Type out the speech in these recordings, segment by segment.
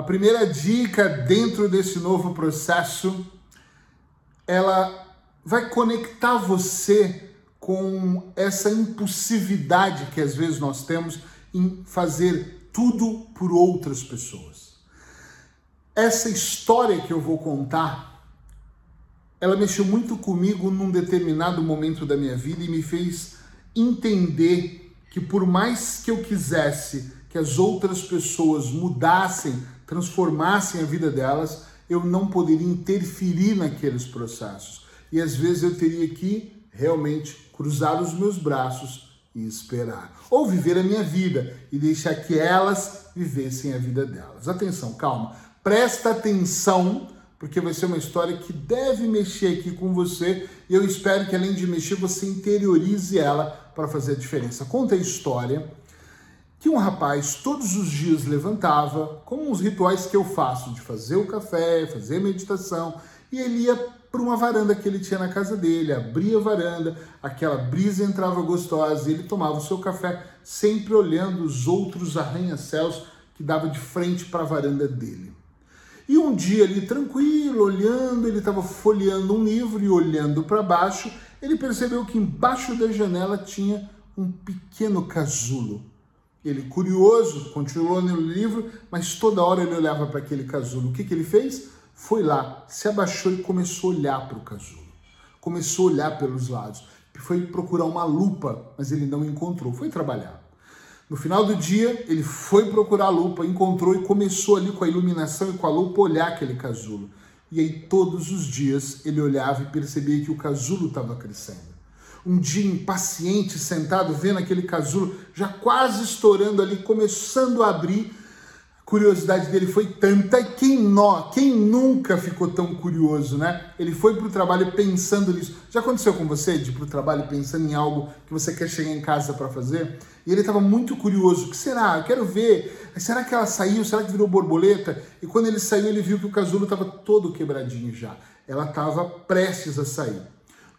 A primeira dica dentro desse novo processo, ela vai conectar você com essa impulsividade que às vezes nós temos em fazer tudo por outras pessoas. Essa história que eu vou contar, ela mexeu muito comigo num determinado momento da minha vida e me fez entender que por mais que eu quisesse que as outras pessoas mudassem, transformassem a vida delas, eu não poderia interferir naqueles processos. E às vezes eu teria que realmente cruzar os meus braços e esperar. Ou viver a minha vida e deixar que elas vivessem a vida delas. Atenção, calma. Presta atenção, porque vai ser uma história que deve mexer aqui com você e eu espero que além de mexer, você interiorize ela para fazer a diferença. Conta a história que um rapaz todos os dias levantava, com os rituais que eu faço de fazer o café, fazer meditação, e ele ia para uma varanda que ele tinha na casa dele, abria a varanda, aquela brisa entrava gostosa, e ele tomava o seu café sempre olhando os outros arranha-céus que dava de frente para a varanda dele. E um dia ali tranquilo, olhando, ele estava folheando um livro e olhando para baixo, ele percebeu que embaixo da janela tinha um pequeno casulo. Ele, curioso, continuou no livro, mas toda hora ele olhava para aquele casulo. O que, que ele fez? Foi lá, se abaixou e começou a olhar para o casulo. Começou a olhar pelos lados. Foi procurar uma lupa, mas ele não encontrou. Foi trabalhar. No final do dia, ele foi procurar a lupa, encontrou e começou ali com a iluminação e com a lupa olhar aquele casulo. E aí, todos os dias, ele olhava e percebia que o casulo estava crescendo um dia impaciente, sentado, vendo aquele casulo já quase estourando ali, começando a abrir. A curiosidade dele foi tanta, e quem, nó, quem nunca ficou tão curioso, né? Ele foi para o trabalho pensando nisso. Já aconteceu com você de ir para o trabalho pensando em algo que você quer chegar em casa para fazer? E ele estava muito curioso. O que será? Eu quero ver. Será que ela saiu? Será que virou borboleta? E quando ele saiu, ele viu que o casulo estava todo quebradinho já. Ela estava prestes a sair.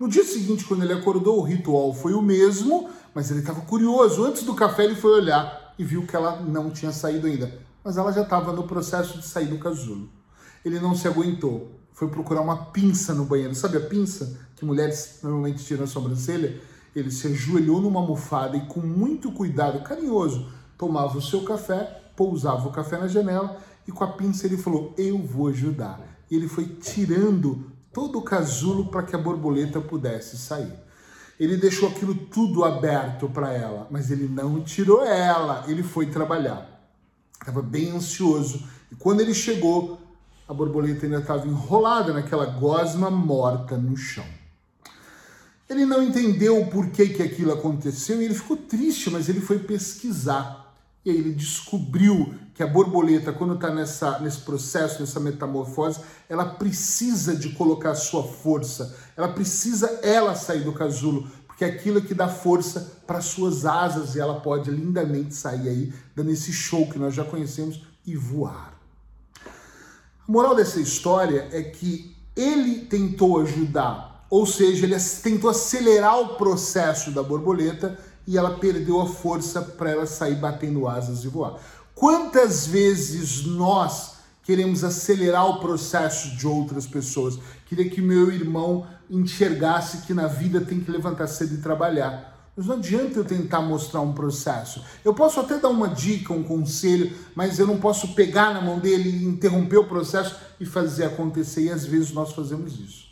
No dia seguinte, quando ele acordou, o ritual foi o mesmo, mas ele estava curioso. Antes do café, ele foi olhar e viu que ela não tinha saído ainda, mas ela já estava no processo de sair do casulo. Ele não se aguentou, foi procurar uma pinça no banheiro. Sabe a pinça que mulheres normalmente tiram a sobrancelha? Ele se ajoelhou numa almofada e, com muito cuidado, carinhoso, tomava o seu café, pousava o café na janela e com a pinça ele falou: Eu vou ajudar. E ele foi tirando todo o casulo para que a borboleta pudesse sair. Ele deixou aquilo tudo aberto para ela, mas ele não tirou ela, ele foi trabalhar. Estava bem ansioso e quando ele chegou, a borboleta ainda estava enrolada naquela gosma morta no chão. Ele não entendeu o porquê que aquilo aconteceu e ele ficou triste, mas ele foi pesquisar. E aí ele descobriu que a borboleta, quando está nesse processo, nessa metamorfose, ela precisa de colocar sua força, ela precisa ela sair do casulo, porque é aquilo que dá força para suas asas e ela pode lindamente sair aí, dando esse show que nós já conhecemos e voar. A moral dessa história é que ele tentou ajudar, ou seja, ele tentou acelerar o processo da borboleta e ela perdeu a força para ela sair batendo asas e voar. Quantas vezes nós queremos acelerar o processo de outras pessoas? Queria que meu irmão enxergasse que na vida tem que levantar cedo e trabalhar. Mas não adianta eu tentar mostrar um processo. Eu posso até dar uma dica, um conselho, mas eu não posso pegar na mão dele e interromper o processo e fazer acontecer. E às vezes nós fazemos isso.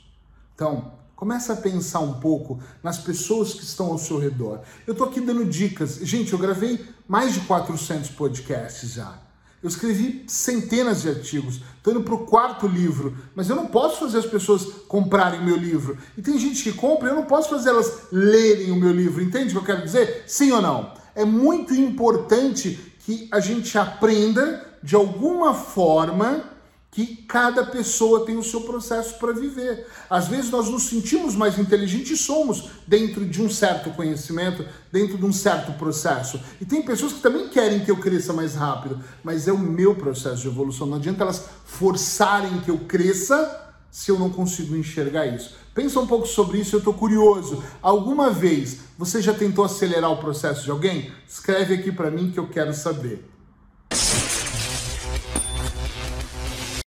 Então, Começa a pensar um pouco nas pessoas que estão ao seu redor. Eu estou aqui dando dicas. Gente, eu gravei mais de 400 podcasts já. Eu escrevi centenas de artigos. Estou indo para o quarto livro. Mas eu não posso fazer as pessoas comprarem meu livro. E tem gente que compra eu não posso fazer elas lerem o meu livro. Entende o que eu quero dizer? Sim ou não? É muito importante que a gente aprenda de alguma forma que cada pessoa tem o seu processo para viver. Às vezes nós nos sentimos mais inteligentes e somos dentro de um certo conhecimento, dentro de um certo processo. E tem pessoas que também querem que eu cresça mais rápido, mas é o meu processo de evolução. Não adianta elas forçarem que eu cresça se eu não consigo enxergar isso. Pensa um pouco sobre isso, eu estou curioso. Alguma vez você já tentou acelerar o processo de alguém? Escreve aqui para mim que eu quero saber.